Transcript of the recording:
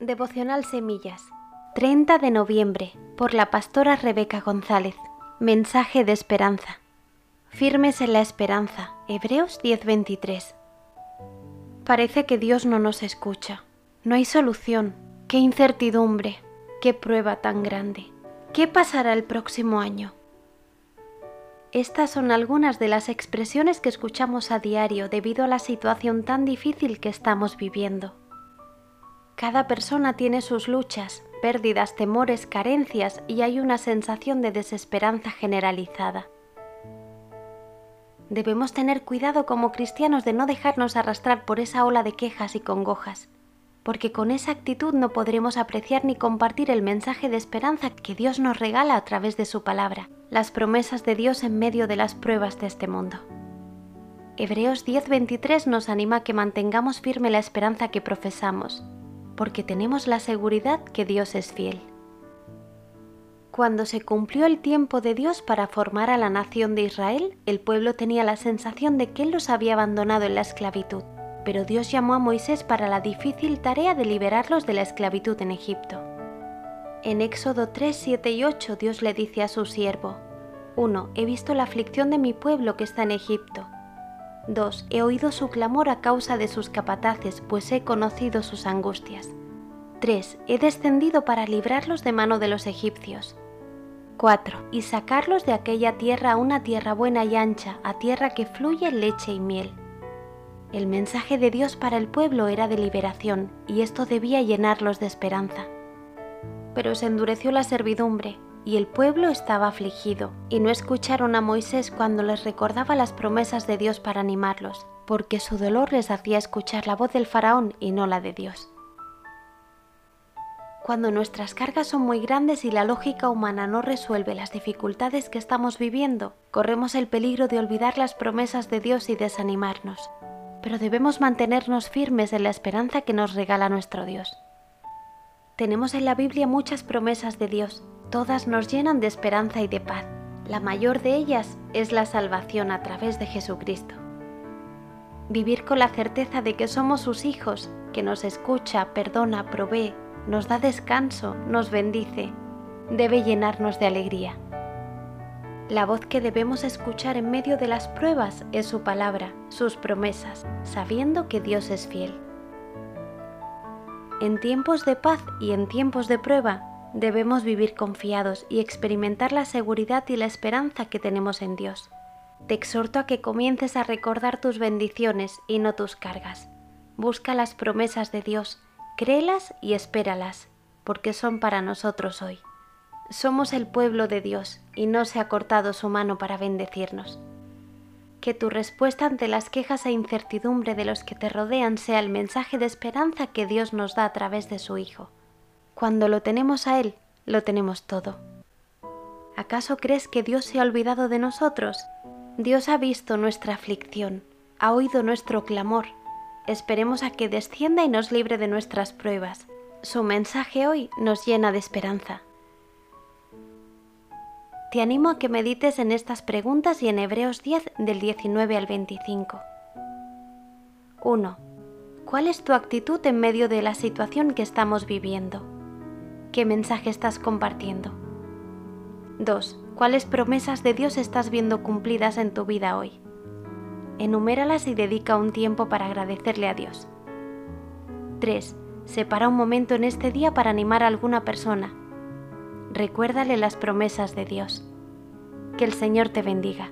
Devocional Semillas, 30 de noviembre, por la pastora Rebeca González. Mensaje de esperanza. Firmes en la esperanza. Hebreos 10:23. Parece que Dios no nos escucha. No hay solución. Qué incertidumbre. Qué prueba tan grande. ¿Qué pasará el próximo año? Estas son algunas de las expresiones que escuchamos a diario debido a la situación tan difícil que estamos viviendo. Cada persona tiene sus luchas, pérdidas, temores, carencias y hay una sensación de desesperanza generalizada. Debemos tener cuidado como cristianos de no dejarnos arrastrar por esa ola de quejas y congojas, porque con esa actitud no podremos apreciar ni compartir el mensaje de esperanza que Dios nos regala a través de su palabra, las promesas de Dios en medio de las pruebas de este mundo. Hebreos 10:23 nos anima a que mantengamos firme la esperanza que profesamos, porque tenemos la seguridad que Dios es fiel. Cuando se cumplió el tiempo de Dios para formar a la nación de Israel, el pueblo tenía la sensación de que Él los había abandonado en la esclavitud, pero Dios llamó a Moisés para la difícil tarea de liberarlos de la esclavitud en Egipto. En Éxodo 3, 7 y 8 Dios le dice a su siervo, 1. He visto la aflicción de mi pueblo que está en Egipto 2. He oído su clamor a causa de sus capataces, pues he conocido sus angustias. 3. He descendido para librarlos de mano de los egipcios. 4. Y sacarlos de aquella tierra a una tierra buena y ancha, a tierra que fluye leche y miel. El mensaje de Dios para el pueblo era de liberación, y esto debía llenarlos de esperanza. Pero se endureció la servidumbre, y el pueblo estaba afligido, y no escucharon a Moisés cuando les recordaba las promesas de Dios para animarlos, porque su dolor les hacía escuchar la voz del faraón y no la de Dios. Cuando nuestras cargas son muy grandes y la lógica humana no resuelve las dificultades que estamos viviendo, corremos el peligro de olvidar las promesas de Dios y desanimarnos. Pero debemos mantenernos firmes en la esperanza que nos regala nuestro Dios. Tenemos en la Biblia muchas promesas de Dios, Todas nos llenan de esperanza y de paz. La mayor de ellas es la salvación a través de Jesucristo. Vivir con la certeza de que somos sus hijos, que nos escucha, perdona, provee, nos da descanso, nos bendice, debe llenarnos de alegría. La voz que debemos escuchar en medio de las pruebas es su palabra, sus promesas, sabiendo que Dios es fiel. En tiempos de paz y en tiempos de prueba, Debemos vivir confiados y experimentar la seguridad y la esperanza que tenemos en Dios. Te exhorto a que comiences a recordar tus bendiciones y no tus cargas. Busca las promesas de Dios, créelas y espéralas, porque son para nosotros hoy. Somos el pueblo de Dios y no se ha cortado su mano para bendecirnos. Que tu respuesta ante las quejas e incertidumbre de los que te rodean sea el mensaje de esperanza que Dios nos da a través de su Hijo. Cuando lo tenemos a Él, lo tenemos todo. ¿Acaso crees que Dios se ha olvidado de nosotros? Dios ha visto nuestra aflicción, ha oído nuestro clamor. Esperemos a que descienda y nos libre de nuestras pruebas. Su mensaje hoy nos llena de esperanza. Te animo a que medites en estas preguntas y en Hebreos 10 del 19 al 25. 1. ¿Cuál es tu actitud en medio de la situación que estamos viviendo? ¿Qué mensaje estás compartiendo? 2. ¿Cuáles promesas de Dios estás viendo cumplidas en tu vida hoy? Enuméralas y dedica un tiempo para agradecerle a Dios. 3. Separa un momento en este día para animar a alguna persona. Recuérdale las promesas de Dios. Que el Señor te bendiga.